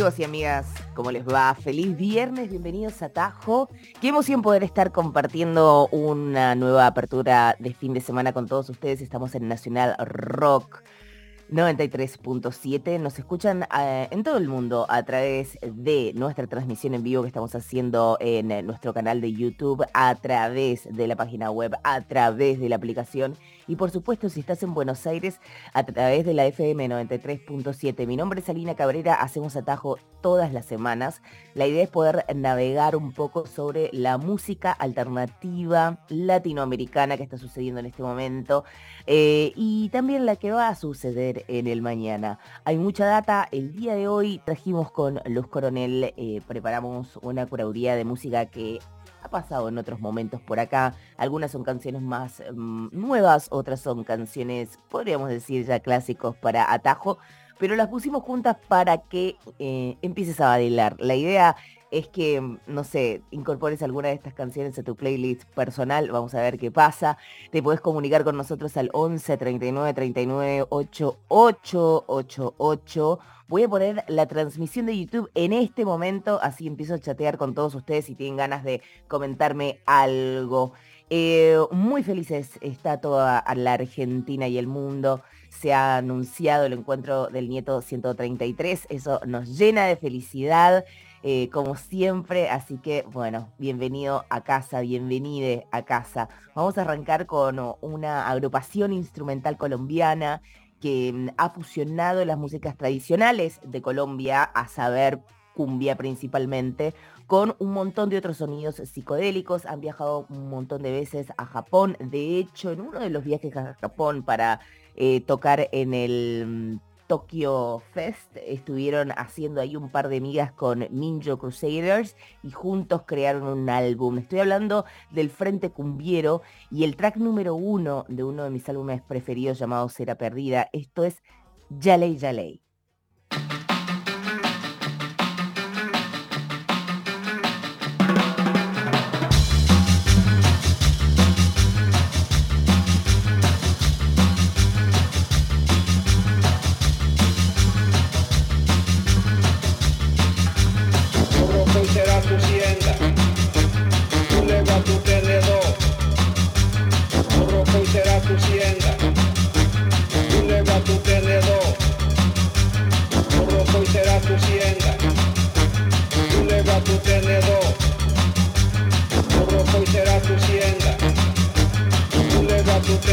Amigos y amigas, ¿cómo les va? Feliz viernes, bienvenidos a Tajo. Qué emoción poder estar compartiendo una nueva apertura de fin de semana con todos ustedes. Estamos en Nacional Rock 93.7. Nos escuchan eh, en todo el mundo a través de nuestra transmisión en vivo que estamos haciendo en eh, nuestro canal de YouTube, a través de la página web, a través de la aplicación y por supuesto si estás en Buenos Aires a través de la FM 93.7. Mi nombre es Alina Cabrera, hacemos atajo todas las semanas. La idea es poder navegar un poco sobre la música alternativa latinoamericana que está sucediendo en este momento eh, y también la que va a suceder en el mañana. Hay mucha data. El día de hoy trajimos con Luz Coronel, eh, preparamos una curaduría de música que ha pasado en otros momentos por acá. Algunas son canciones más mm, nuevas, otras son canciones, podríamos decir ya clásicos para atajo, pero las pusimos juntas para que eh, empieces a bailar. La idea es que, no sé, incorpores alguna de estas canciones a tu playlist personal, vamos a ver qué pasa. Te puedes comunicar con nosotros al 11 39 39 88 88 Voy a poner la transmisión de YouTube en este momento, así empiezo a chatear con todos ustedes si tienen ganas de comentarme algo. Eh, muy felices está toda la Argentina y el mundo. Se ha anunciado el encuentro del nieto 133. Eso nos llena de felicidad, eh, como siempre. Así que, bueno, bienvenido a casa, bienvenide a casa. Vamos a arrancar con una agrupación instrumental colombiana que mm, ha fusionado las músicas tradicionales de Colombia, a saber cumbia principalmente, con un montón de otros sonidos psicodélicos. Han viajado un montón de veces a Japón. De hecho, en uno de los viajes a Japón para eh, tocar en el mm, Tokyo Fest. Estuvieron haciendo ahí un par de migas con Ninja Crusaders y juntos crearon un álbum. Estoy hablando del Frente Cumbiero y el track número uno de uno de mis álbumes preferidos llamado Cera Perdida. Esto es Yalei Yalei.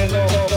Lord.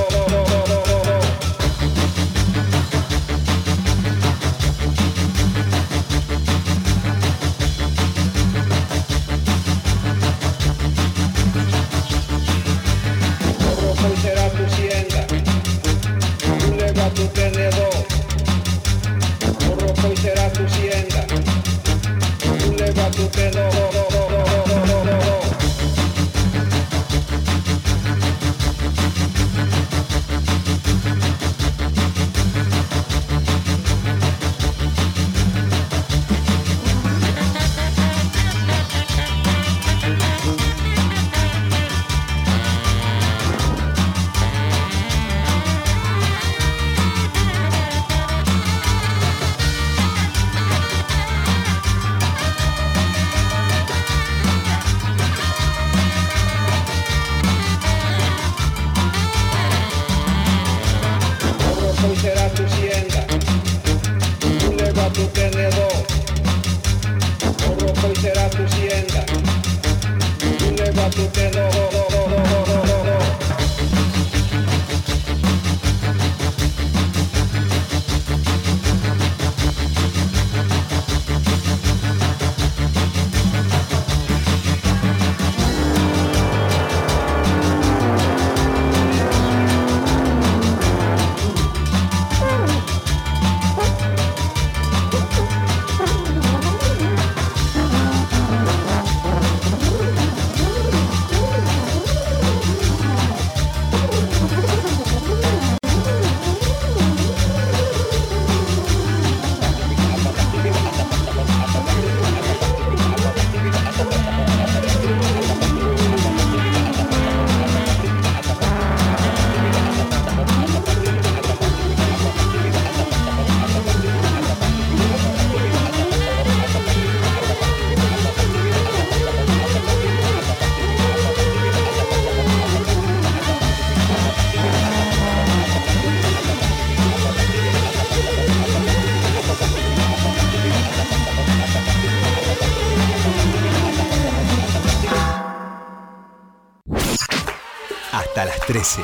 13.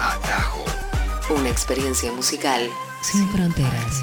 Atajo. Una experiencia musical sin fronteras.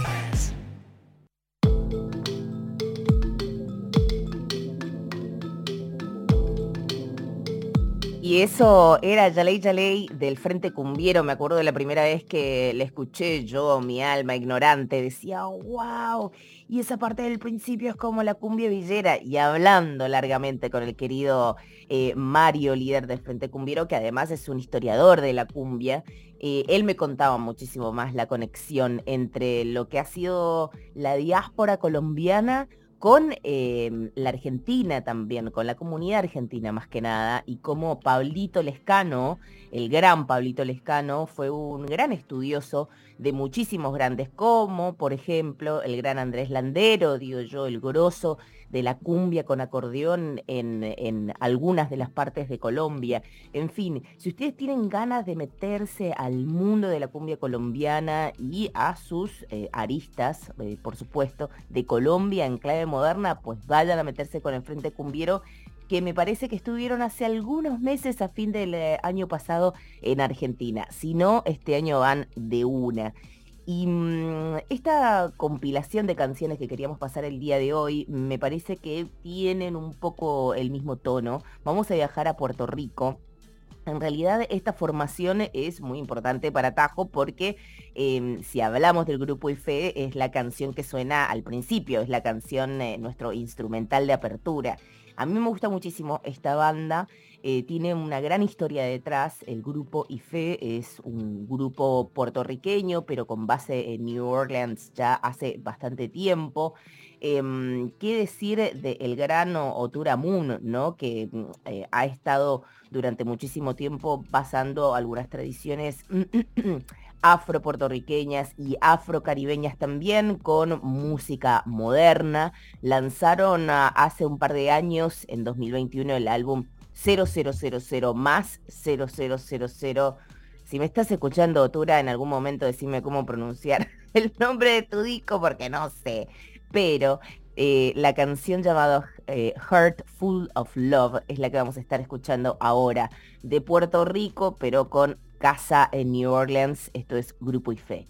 Eso era Yalei Yalei del Frente Cumbiero. Me acuerdo de la primera vez que le escuché yo, mi alma ignorante, decía, wow. Y esa parte del principio es como la cumbia villera. Y hablando largamente con el querido eh, Mario, líder del Frente Cumbiero, que además es un historiador de la cumbia, eh, él me contaba muchísimo más la conexión entre lo que ha sido la diáspora colombiana con em, la Argentina también, con la comunidad argentina más que nada, y como Pablito Lescano, el gran Pablito Lescano, fue un gran estudioso de muchísimos grandes, como por ejemplo el gran Andrés Landero, digo yo, el grosso de la cumbia con acordeón en, algunas de las partes de Colombia. En fin, si ustedes tienen ganas de meterse al mundo de la cumbia colombiana y a sus eh, aristas, eh, por supuesto, de Colombia en clave moderna, pues vayan a meterse con el Frente Cumbiero que me parece que estuvieron hace algunos meses a fin del eh, año pasado en Argentina. Si no, este año van de una. Y mm, esta compilación de canciones que queríamos pasar el día de hoy me parece que tienen un poco el mismo tono. Vamos a viajar a Puerto Rico. En realidad esta formación es muy importante para Tajo porque em, si hablamos del grupo IFE es la canción que suena al principio, es la canción, eh, nuestro instrumental de apertura. A mí me gusta muchísimo esta banda eh, tiene una gran historia detrás. El grupo IFE es un grupo puertorriqueño, pero con base en New Orleans ya hace bastante tiempo. Em, ¿Qué decir del grano Otura Moon, ¿no? que mm, eh, ha estado durante muchísimo tiempo basando algunas tradiciones afro-puertorriqueñas y afro-caribeñas también con música moderna. Lanzaron ah, hace un par de años, en 2021, el álbum 0000 más 0000. Si me estás escuchando, Otura, en algún momento decime cómo pronunciar el nombre de tu disco porque no sé. Pero eh, la canción llamada eh, Heart Full of Love es la que vamos a estar escuchando ahora de Puerto Rico, pero con casa en New Orleans. Esto es Grupo IFE.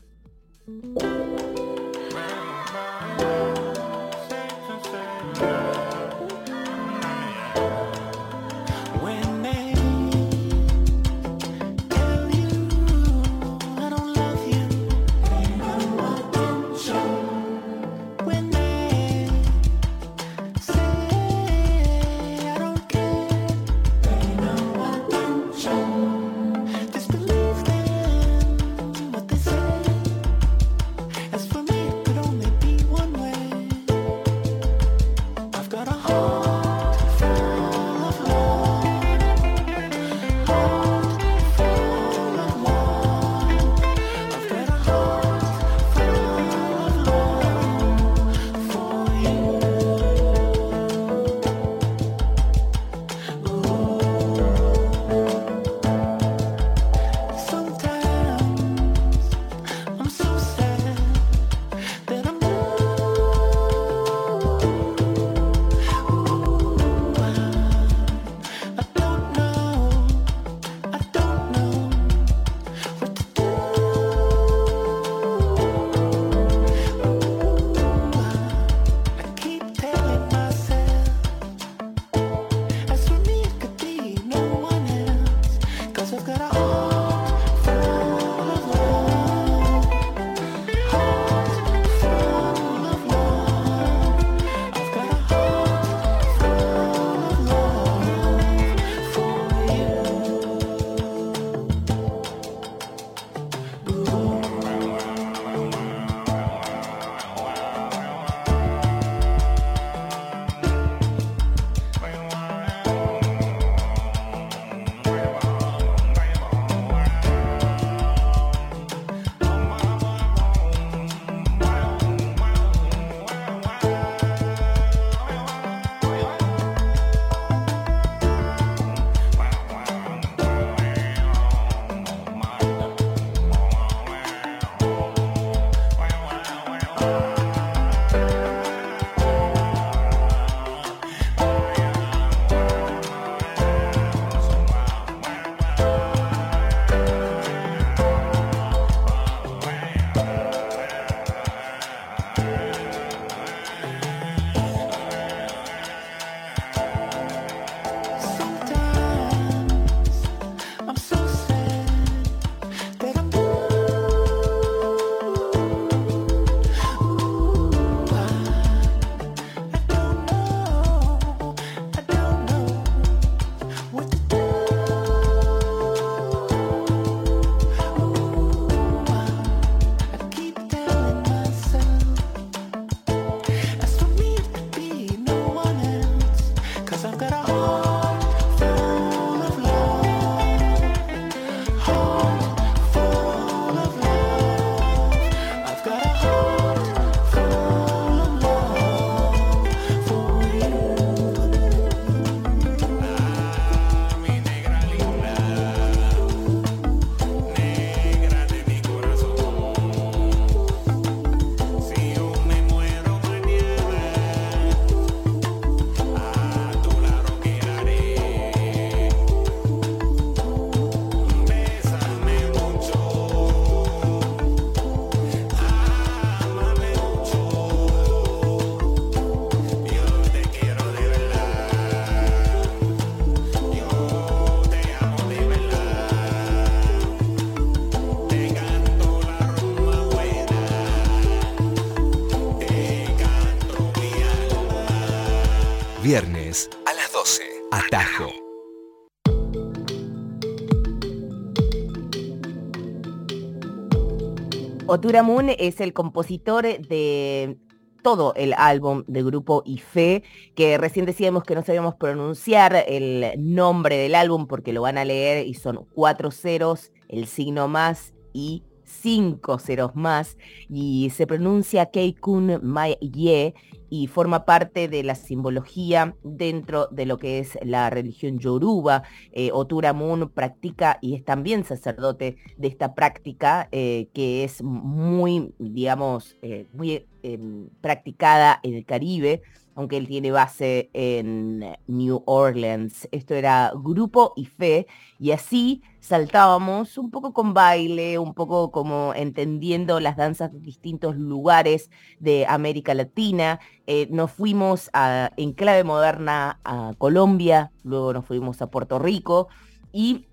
Otura Moon es el compositor de todo el álbum de grupo IFE, que recién decíamos que no sabíamos pronunciar el nombre del álbum porque lo van a leer y son cuatro ceros, el signo más y cinco ceros más, y se pronuncia Keikun Ye y forma parte de la simbología dentro de lo que es la religión yoruba. Eh, Otura Moon practica y es también sacerdote de esta práctica eh, que es muy, digamos, eh, muy em, practicada en el Caribe aunque él tiene base en New Orleans. Esto era grupo y fe, y así saltábamos un poco con baile, un poco como entendiendo las danzas de distintos lugares de América Latina. Eh, nos fuimos a, en clave moderna a Colombia, luego nos fuimos a Puerto Rico y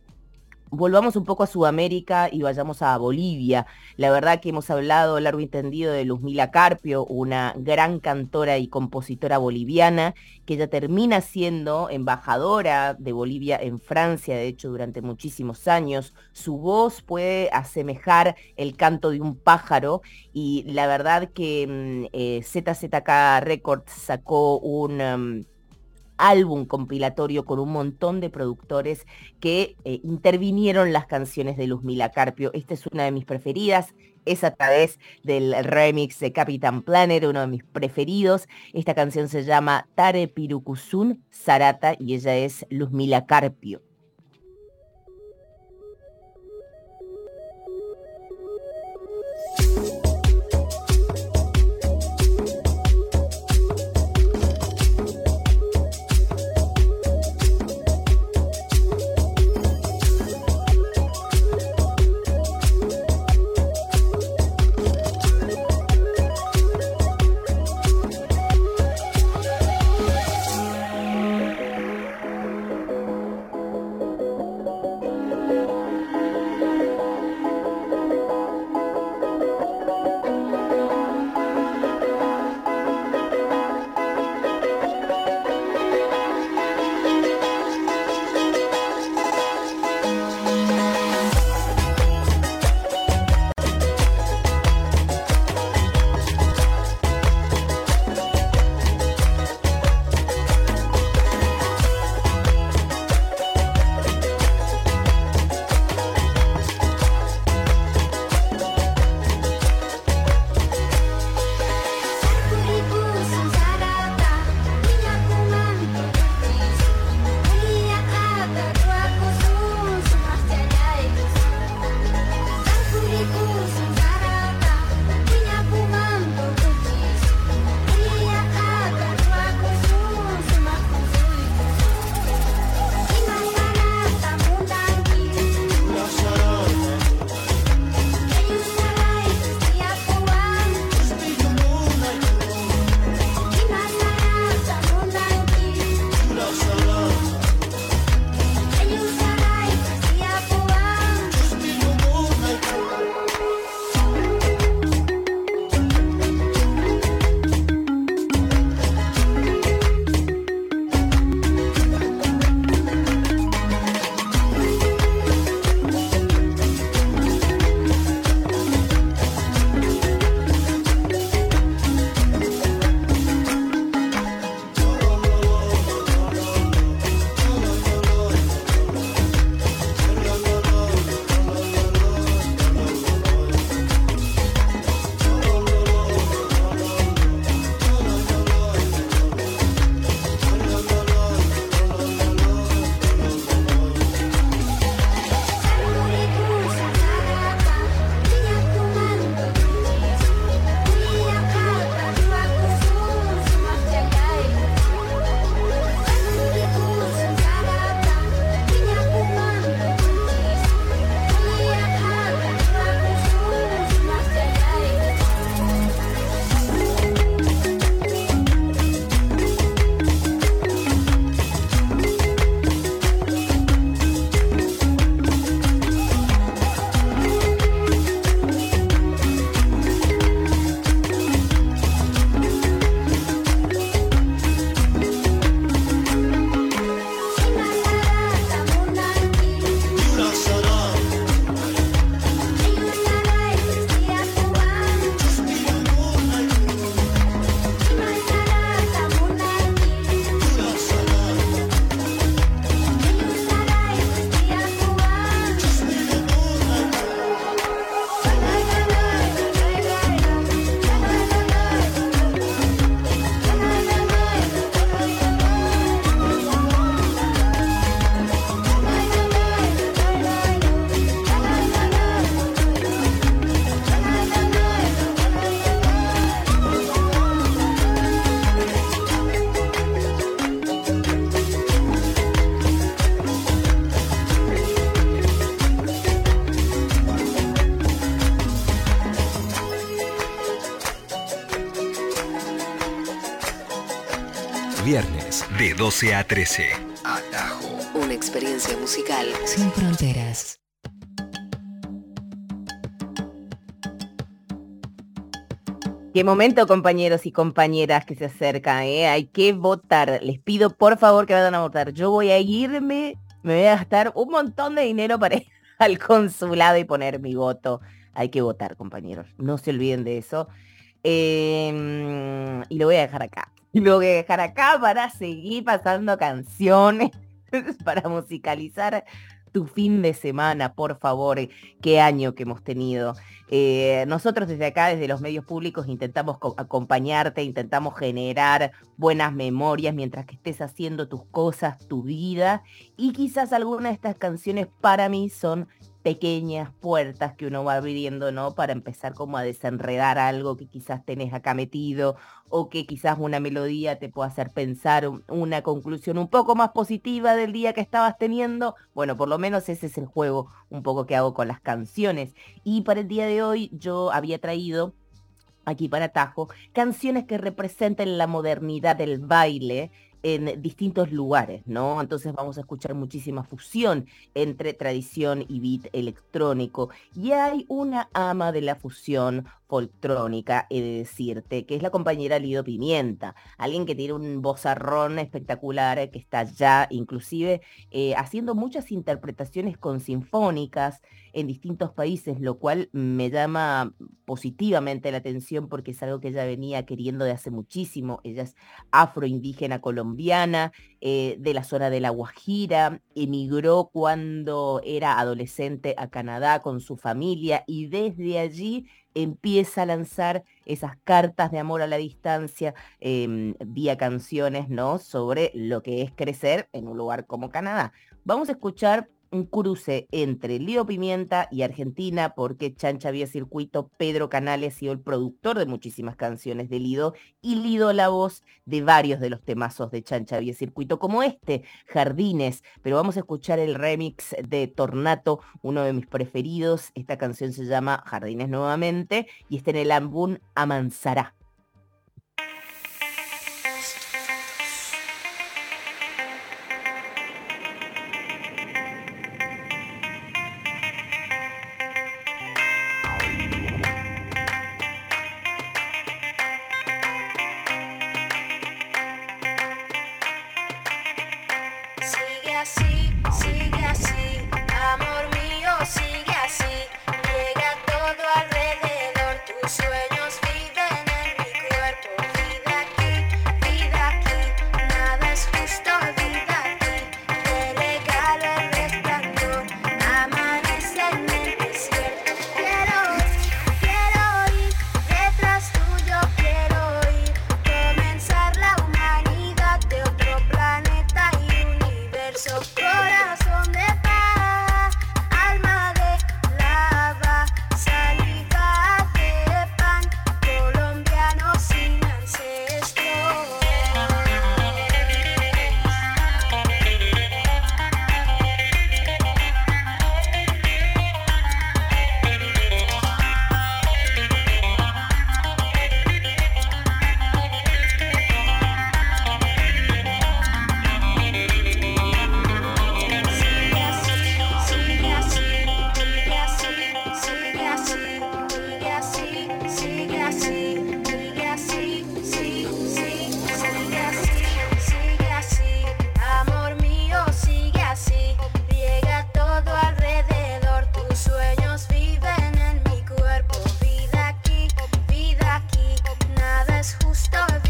volvamos un poco a Sudamérica y vayamos a Bolivia. La verdad que hemos hablado largo y entendido de Luzmila Carpio, una gran cantora y compositora boliviana, que ya termina siendo embajadora de Bolivia en Francia, de hecho, durante muchísimos años. Su voz puede asemejar el canto de un pájaro y la verdad que ZZK mm, eh, Records sacó un... Mm, álbum compilatorio con un montón de productores que eh, intervinieron las canciones de Luzmila Carpio. Esta es una de mis preferidas, es a través del remix de Capitán Planner, uno de mis preferidos. Esta canción se llama Tare Pirukusun Sarata y ella es Luzmila Carpio. 12 a 13. Atajo. Una experiencia musical sin fronteras. Qué momento, compañeros y compañeras que se acercan, ¿eh? Hay que votar. Les pido por favor que vayan a votar. Yo voy a irme, me voy a gastar un montón de dinero para ir al consulado y poner mi voto. Hay que votar, compañeros. No se olviden de eso. Em, y lo voy a dejar acá. Lo voy a dejar acá para seguir pasando canciones, para musicalizar tu fin de semana, por favor, qué año que hemos tenido. Eh, nosotros desde acá, desde los medios públicos, intentamos acompañarte, intentamos generar buenas memorias mientras que estés haciendo tus cosas, tu vida, y quizás algunas de estas canciones para mí son pequeñas puertas que uno va abriendo, ¿no? Para empezar como a desenredar algo que quizás tenés acá metido o que quizás una melodía te pueda hacer pensar una conclusión un poco más positiva del día que estabas teniendo. Bueno, por lo menos ese es el juego un poco que hago con las canciones. Y para el día de hoy yo había traído aquí para Tajo, canciones que representen la modernidad del baile, en distintos lugares, ¿no? Entonces vamos a escuchar muchísima fusión entre tradición y beat electrónico. Y hay una ama de la fusión foltrónica, he de decirte, que es la compañera Lido Pimienta, alguien que tiene un vozarrón espectacular, que está ya inclusive eh, haciendo muchas interpretaciones con sinfónicas en distintos países, lo cual me llama positivamente la atención porque es algo que ella venía queriendo de hace muchísimo. Ella es afroindígena colombiana, eh, de la zona de La Guajira, emigró cuando era adolescente a Canadá con su familia y desde allí empieza a lanzar esas cartas de amor a la distancia em, vía canciones, ¿no? Sobre lo que es crecer en un lugar como Canadá. Vamos a escuchar un cruce entre Lido Pimienta y Argentina, porque Chancha Vía Circuito, Pedro Canales ha sido el productor de muchísimas canciones de Lido, y Lido la voz de varios de los temazos de Chancha Vía Circuito, como este, Jardines, pero vamos a escuchar el remix de Tornato, uno de mis preferidos, esta canción se llama Jardines nuevamente, y está en el álbum Amansará. who's starving.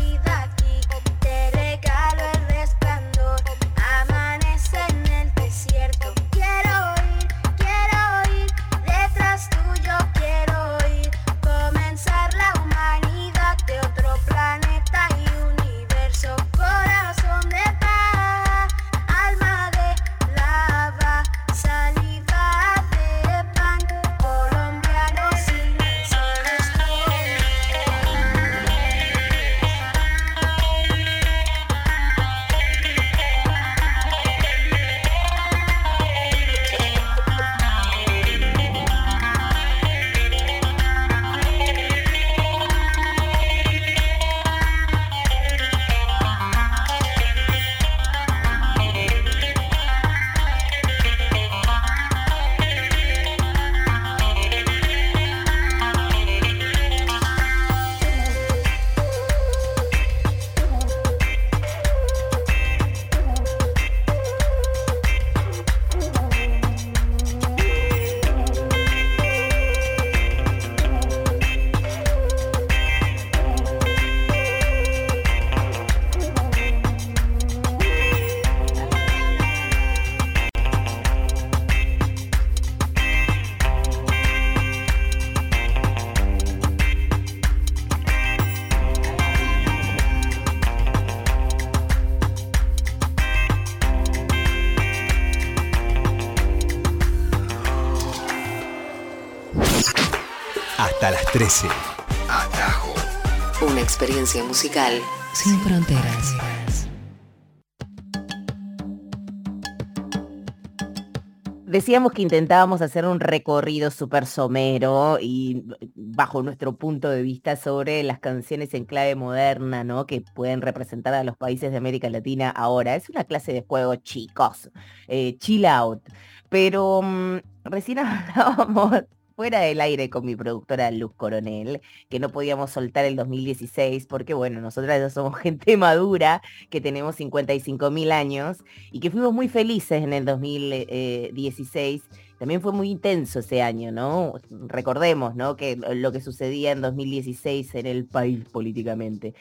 12A13. Atajo. Una experiencia musical sin fronteras. Decíamos que intentábamos hacer un recorrido súper somero y bajo nuestro punto de vista sobre las canciones en clave moderna, ¿no? Que pueden representar a los países de América Latina ahora. Es una clase de juego, chicos. Eh, chill out. Pero mm, recién hablábamos fuera del aire con mi productora Luz Coronel, que no podíamos soltar el 2016 porque, bueno, nosotras ya somos gente madura, que tenemos 55 mil años y que fuimos muy felices en el 2016. También fue muy intenso ese año, ¿no? Recordemos, ¿no? Que lo que sucedía en 2016 en el país políticamente.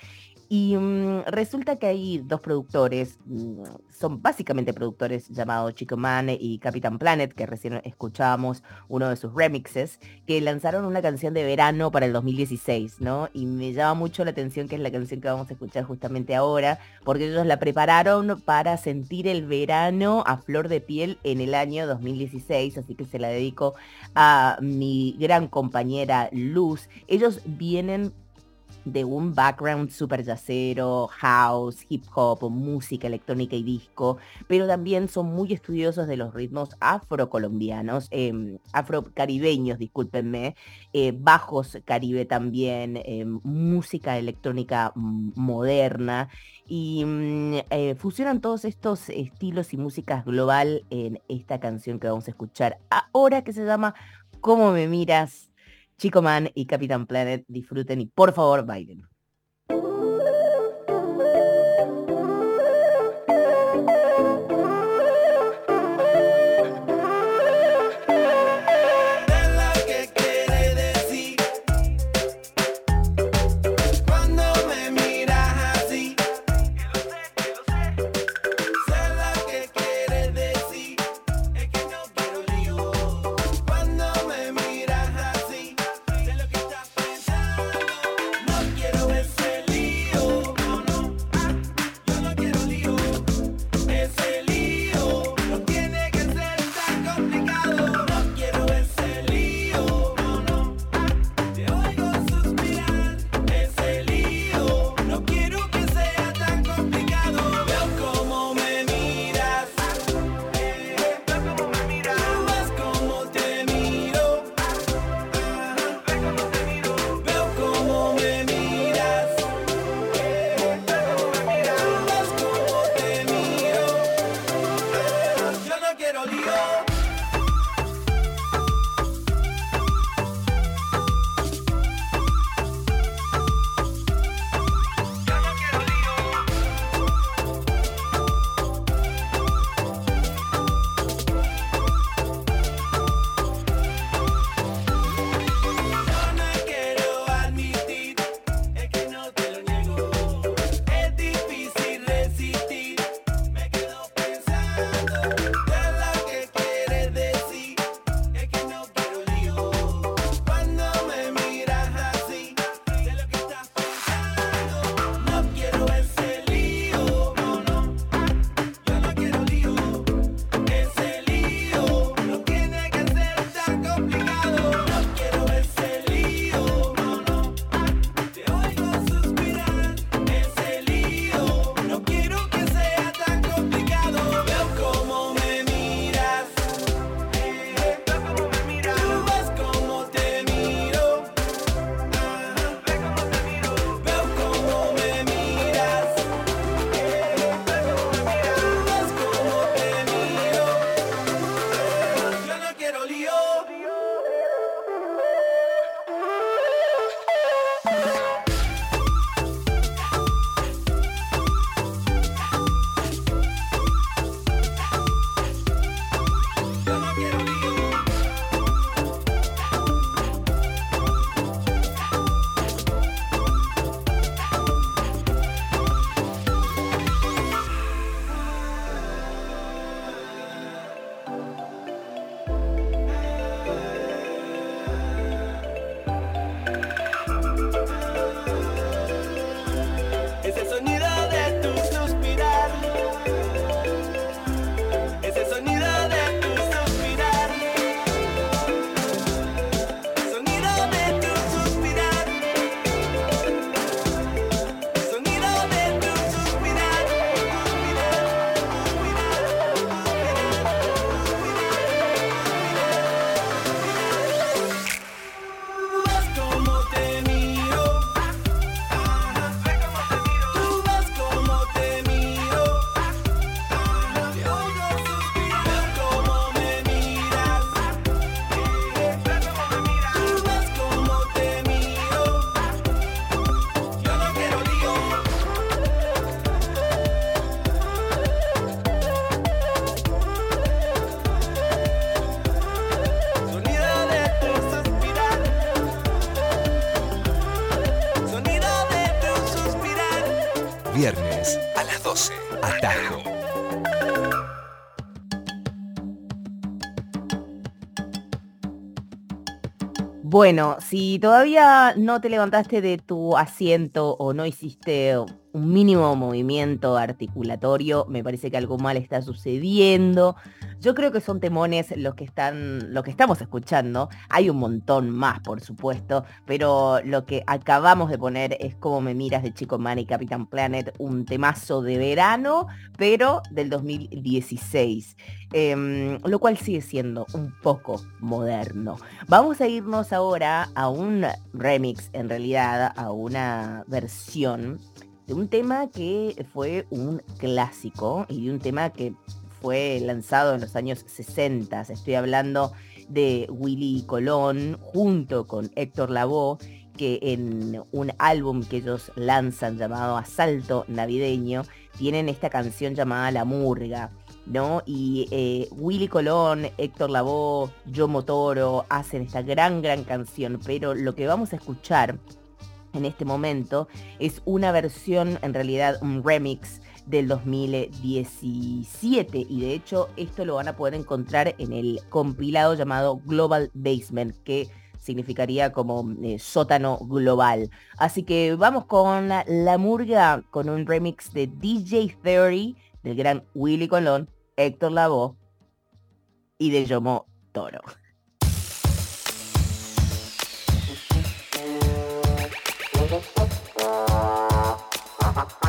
Y mm, resulta que hay dos productores, mm, son básicamente productores llamados Chico Man y Capitán Planet, que recién escuchábamos uno de sus remixes, que lanzaron una canción de verano para el 2016, ¿no? Y me llama mucho la atención que es la canción que vamos a escuchar justamente ahora, porque ellos la prepararon para sentir el verano a flor de piel en el año 2016, así que se la dedico a mi gran compañera Luz. Ellos vienen de un background super yacero, house, hip hop, música electrónica y disco, pero también son muy estudiosos de los ritmos afrocolombianos, eh, afrocaribeños, discúlpenme, eh, bajos caribe también, em, música electrónica moderna y mm, eh, fusionan todos estos estilos y músicas global en esta canción que vamos a escuchar ahora que se llama ¿Cómo me miras? Chico Man y Capitán Planet disfruten y por favor bailen. Bueno, si todavía no te levantaste de tu asiento o no hiciste un mínimo movimiento articulatorio, me parece que algo mal está sucediendo. Yo creo que son temones los que están, lo que estamos escuchando. Hay un montón más, por supuesto, pero lo que acabamos de poner es como me miras de Chico Man y Capitán Planet, un temazo de verano, pero del 2016. Em, lo cual sigue siendo un poco moderno. Vamos a irnos ahora a un remix, en realidad, a una versión de un tema que fue un clásico y de un tema que fue lanzado en los años 60. Estoy hablando de Willy Colón junto con Héctor Lavoe, que en un álbum que ellos lanzan llamado Asalto Navideño, tienen esta canción llamada La Murga. ¿no? Y eh, Willy Colón, Héctor Lavoe, Yo Motoro hacen esta gran, gran canción, pero lo que vamos a escuchar en este momento es una versión, en realidad un remix del 2017 y de hecho esto lo van a poder encontrar en el compilado llamado Global Basement que significaría como eh, sótano global. Así que vamos con la, murga con un remix de DJ Theory del gran Willy Colón, Héctor Lavoe y de Yomo Toro. Ha ha ha.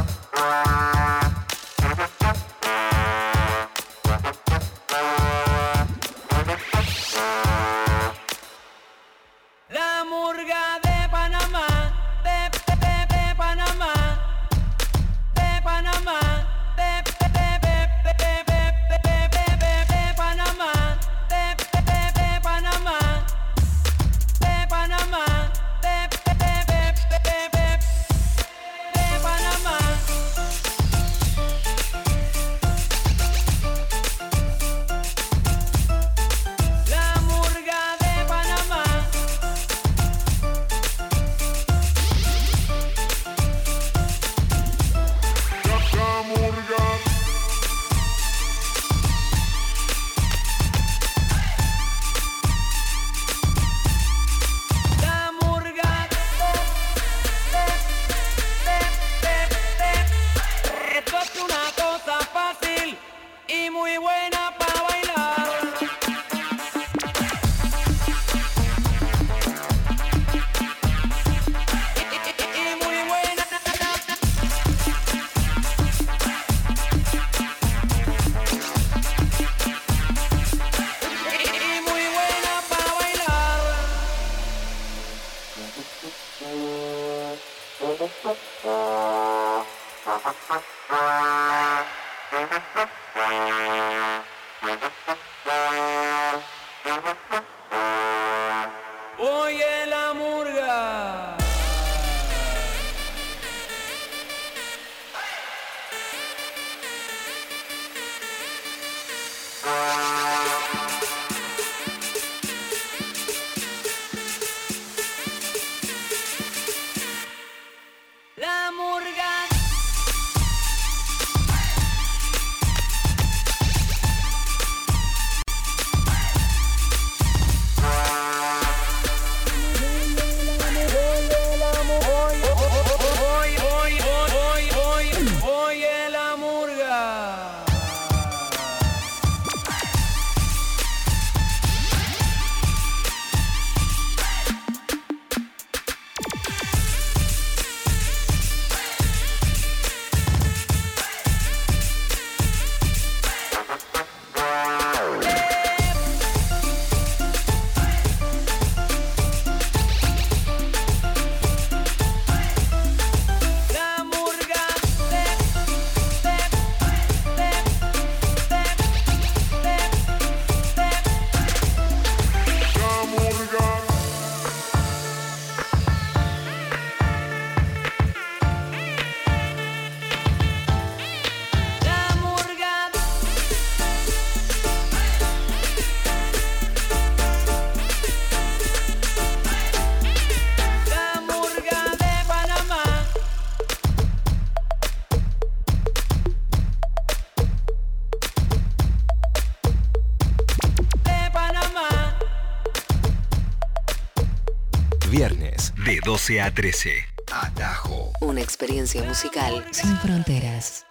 12 a 13. Atajo. Una experiencia musical sin fronteras.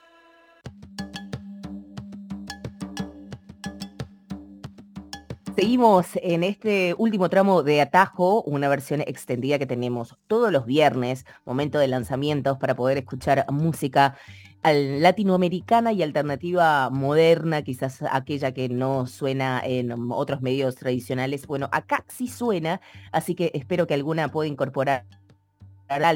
Seguimos en este último tramo de Atajo, una versión extendida que tenemos todos los viernes, momento de lanzamientos para poder escuchar música latinoamericana y alternativa moderna, quizás aquella que no suena en otros medios tradicionales. Bueno, acá sí suena, así que espero que alguna pueda incorporar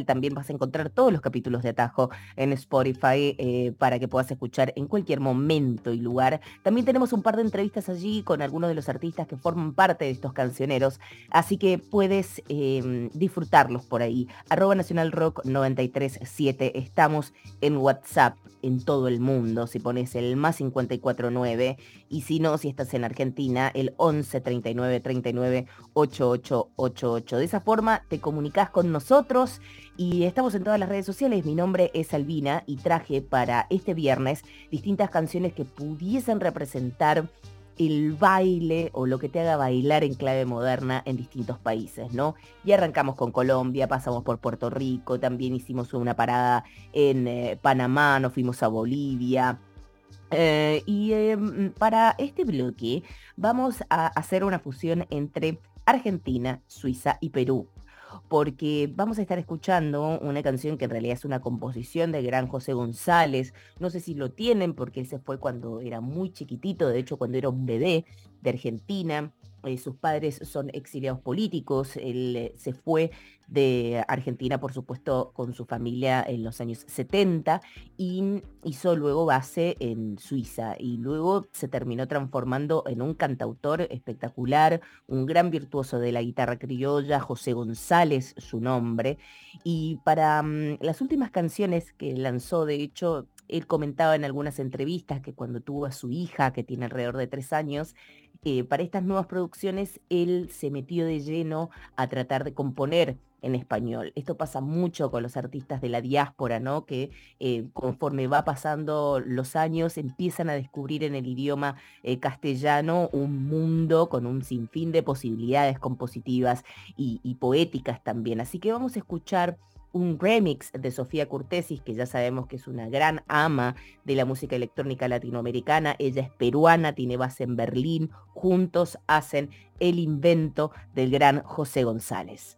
también vas a encontrar todos los capítulos de Atajo en Spotify eh, para que puedas escuchar en cualquier momento y lugar. También tenemos un par de entrevistas allí con algunos de los artistas que forman parte de estos cancioneros, así que puedes em, disfrutarlos por ahí. Arroba Nacional Rock 937. Estamos en WhatsApp en todo el mundo. Si pones el más 549 y si no, si estás en Argentina, el 11 39 39 8888. De esa forma te comunicas con nosotros y estamos en todas las redes sociales. Mi nombre es Albina y traje para este viernes distintas canciones que pudiesen representar el baile o lo que te haga bailar en clave moderna en distintos países, ¿no? Y arrancamos con Colombia, pasamos por Puerto Rico, también hicimos una parada en eh, Panamá, nos fuimos a Bolivia. Eh, y em, para este bloque vamos a hacer una fusión entre Argentina, Suiza y Perú porque vamos a estar escuchando una canción que en realidad es una composición de gran José González. No sé si lo tienen porque ese fue cuando era muy chiquitito, de hecho cuando era un bebé de Argentina. Eh, sus padres son exiliados políticos, él eh, se fue de Argentina, por supuesto, con su familia en los años 70 y hizo luego base en Suiza y luego se terminó transformando en un cantautor espectacular, un gran virtuoso de la guitarra criolla, José González, su nombre. Y para mm, las últimas canciones que lanzó, de hecho, él comentaba en algunas entrevistas que cuando tuvo a su hija, que tiene alrededor de tres años, eh, para estas nuevas producciones él se metió de lleno a tratar de componer en español. Esto pasa mucho con los artistas de la diáspora, ¿no? Que eh, conforme va pasando los años empiezan a descubrir en el idioma eh, castellano un mundo con un sinfín de posibilidades compositivas y, y poéticas también. Así que vamos a escuchar un remix de Sofía Curtesis, que ya sabemos que es una gran ama de la música electrónica latinoamericana. Ella es peruana, tiene base en Berlín. Juntos hacen el invento del gran José González.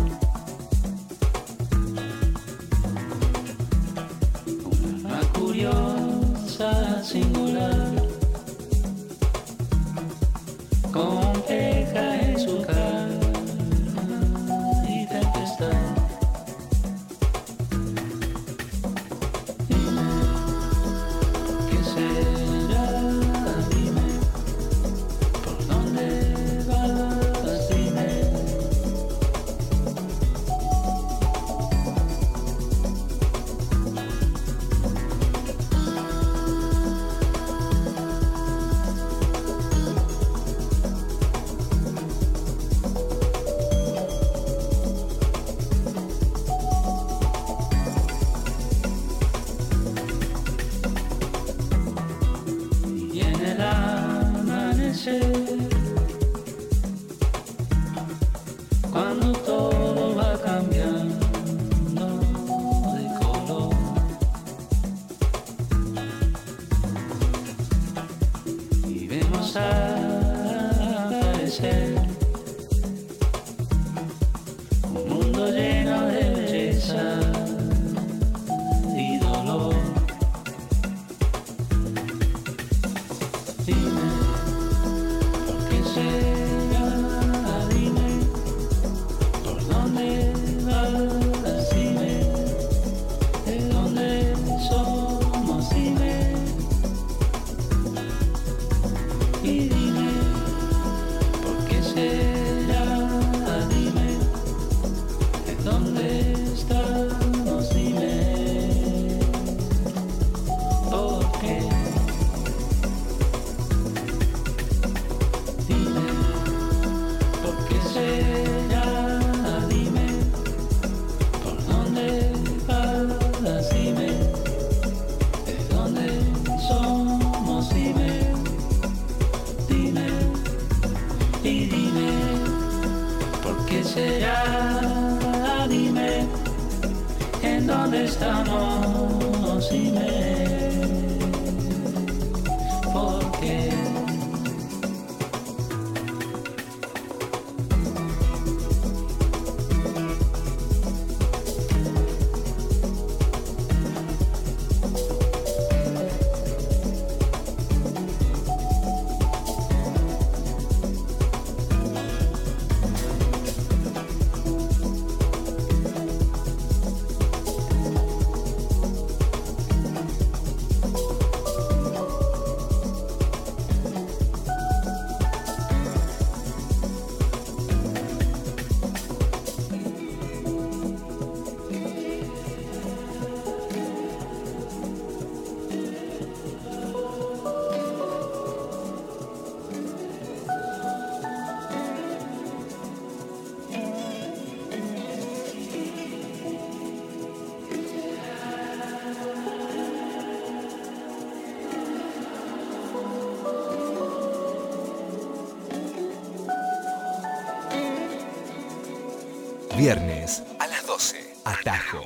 viernes a las 12. Atajo.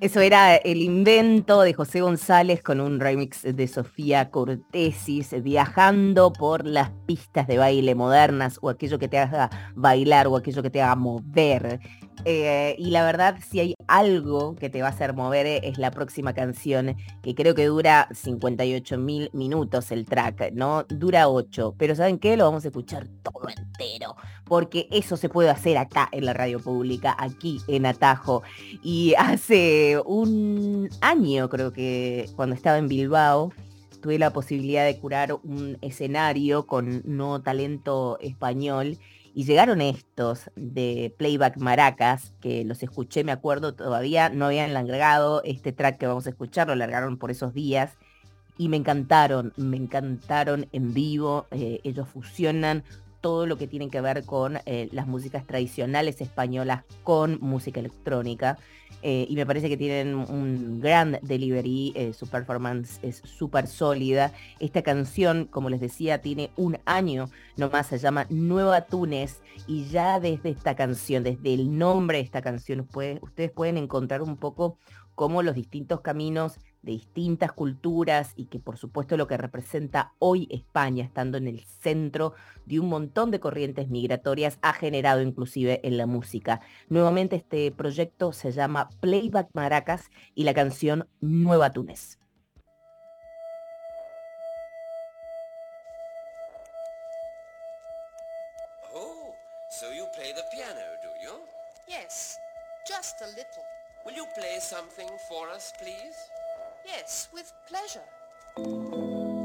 Eso era el invento de José González con un remix de Sofía Cortesis, viajando por las pistas de baile modernas o aquello que te haga bailar o aquello que te haga mover. Eh, y la verdad, si hay algo que te va a hacer mover eh, es la próxima canción, que creo que dura 58 mil minutos el track, ¿no? Dura 8, pero ¿saben qué? Lo vamos a escuchar todo entero, porque eso se puede hacer acá en la radio pública, aquí en Atajo. Y hace un año, creo que cuando estaba en Bilbao, tuve la posibilidad de curar un escenario con no talento español y llegaron estos de Playback Maracas, que los escuché, me acuerdo, todavía no habían largado este track que vamos a escuchar, lo largaron por esos días. Y me encantaron, me encantaron en vivo. Eh, ellos fusionan todo lo que tiene que ver con eh, las músicas tradicionales españolas con música electrónica. Eh, y me parece que tienen un gran delivery, eh, su performance es súper sólida. Esta canción, como les decía, tiene un año nomás, se llama Nueva Túnez y ya desde esta canción, desde el nombre de esta canción, ustedes pueden encontrar un poco cómo los distintos caminos de distintas culturas y que por supuesto lo que representa hoy España, estando en el centro de un montón de corrientes migratorias, ha generado inclusive en la música. Nuevamente este proyecto se llama Playback Maracas y la canción Nueva Túnez. Oh, so you play the piano, do you? Yes, just a little. Will you play something for us, please? With pleasure.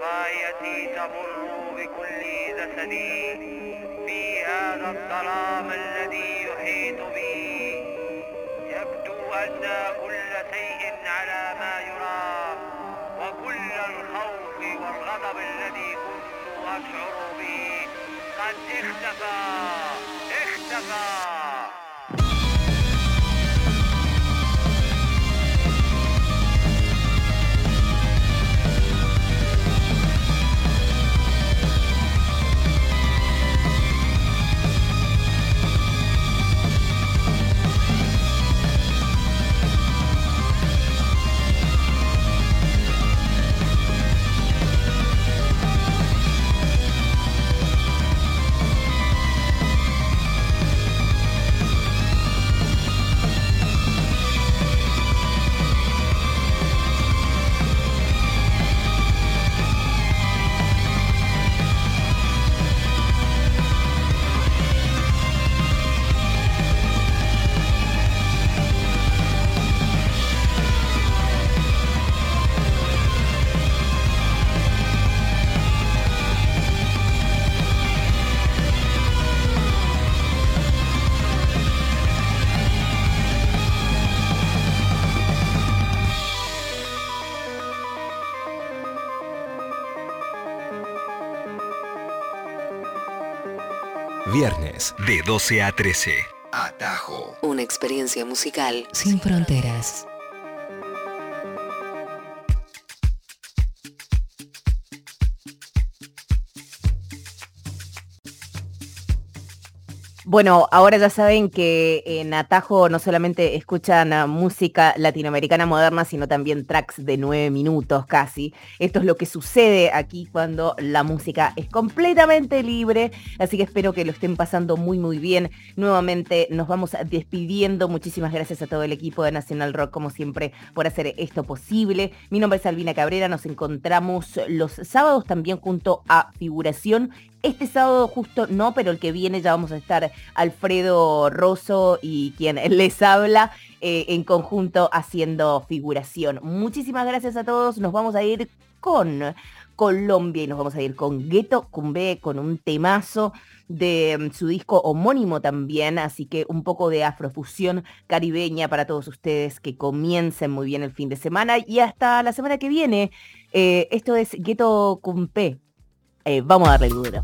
غايتي تمر بكل جسدي في هذا الظلام الذي يحيط بي. يبدو أن كل شيء على ما يرام وكل الخوف والغضب الذي كنت أشعر به قد اختفى. اختفى. Viernes de 12 a 13. Atajo. Una experiencia musical sin fronteras. Bueno, ahora ya saben que en Atajo no solamente escuchan ah, música latinoamericana moderna, sino también tracks de nueve minutos casi. Esto es lo que sucede aquí cuando la música es completamente libre, así que espero que lo estén pasando muy muy bien. Nuevamente nos vamos despidiendo. Muchísimas gracias a todo el equipo de Nacional Rock, como siempre, por hacer esto posible. Mi nombre es Albina Cabrera, nos encontramos los sábados también junto a Figuración este sábado justo no, pero el que viene ya vamos a estar Alfredo Rosso y quien les habla eh, en conjunto haciendo figuración. Muchísimas gracias a todos. Nos vamos a ir con Colombia y nos vamos a ir con Ghetto Cumbe, con un temazo de mm, su disco homónimo también, así que un poco de afrofusión caribeña para todos ustedes que comiencen muy bien el fin de semana y hasta la semana que viene. Eh, esto es Ghetto Cumpe. Eh, vamos a darle duro.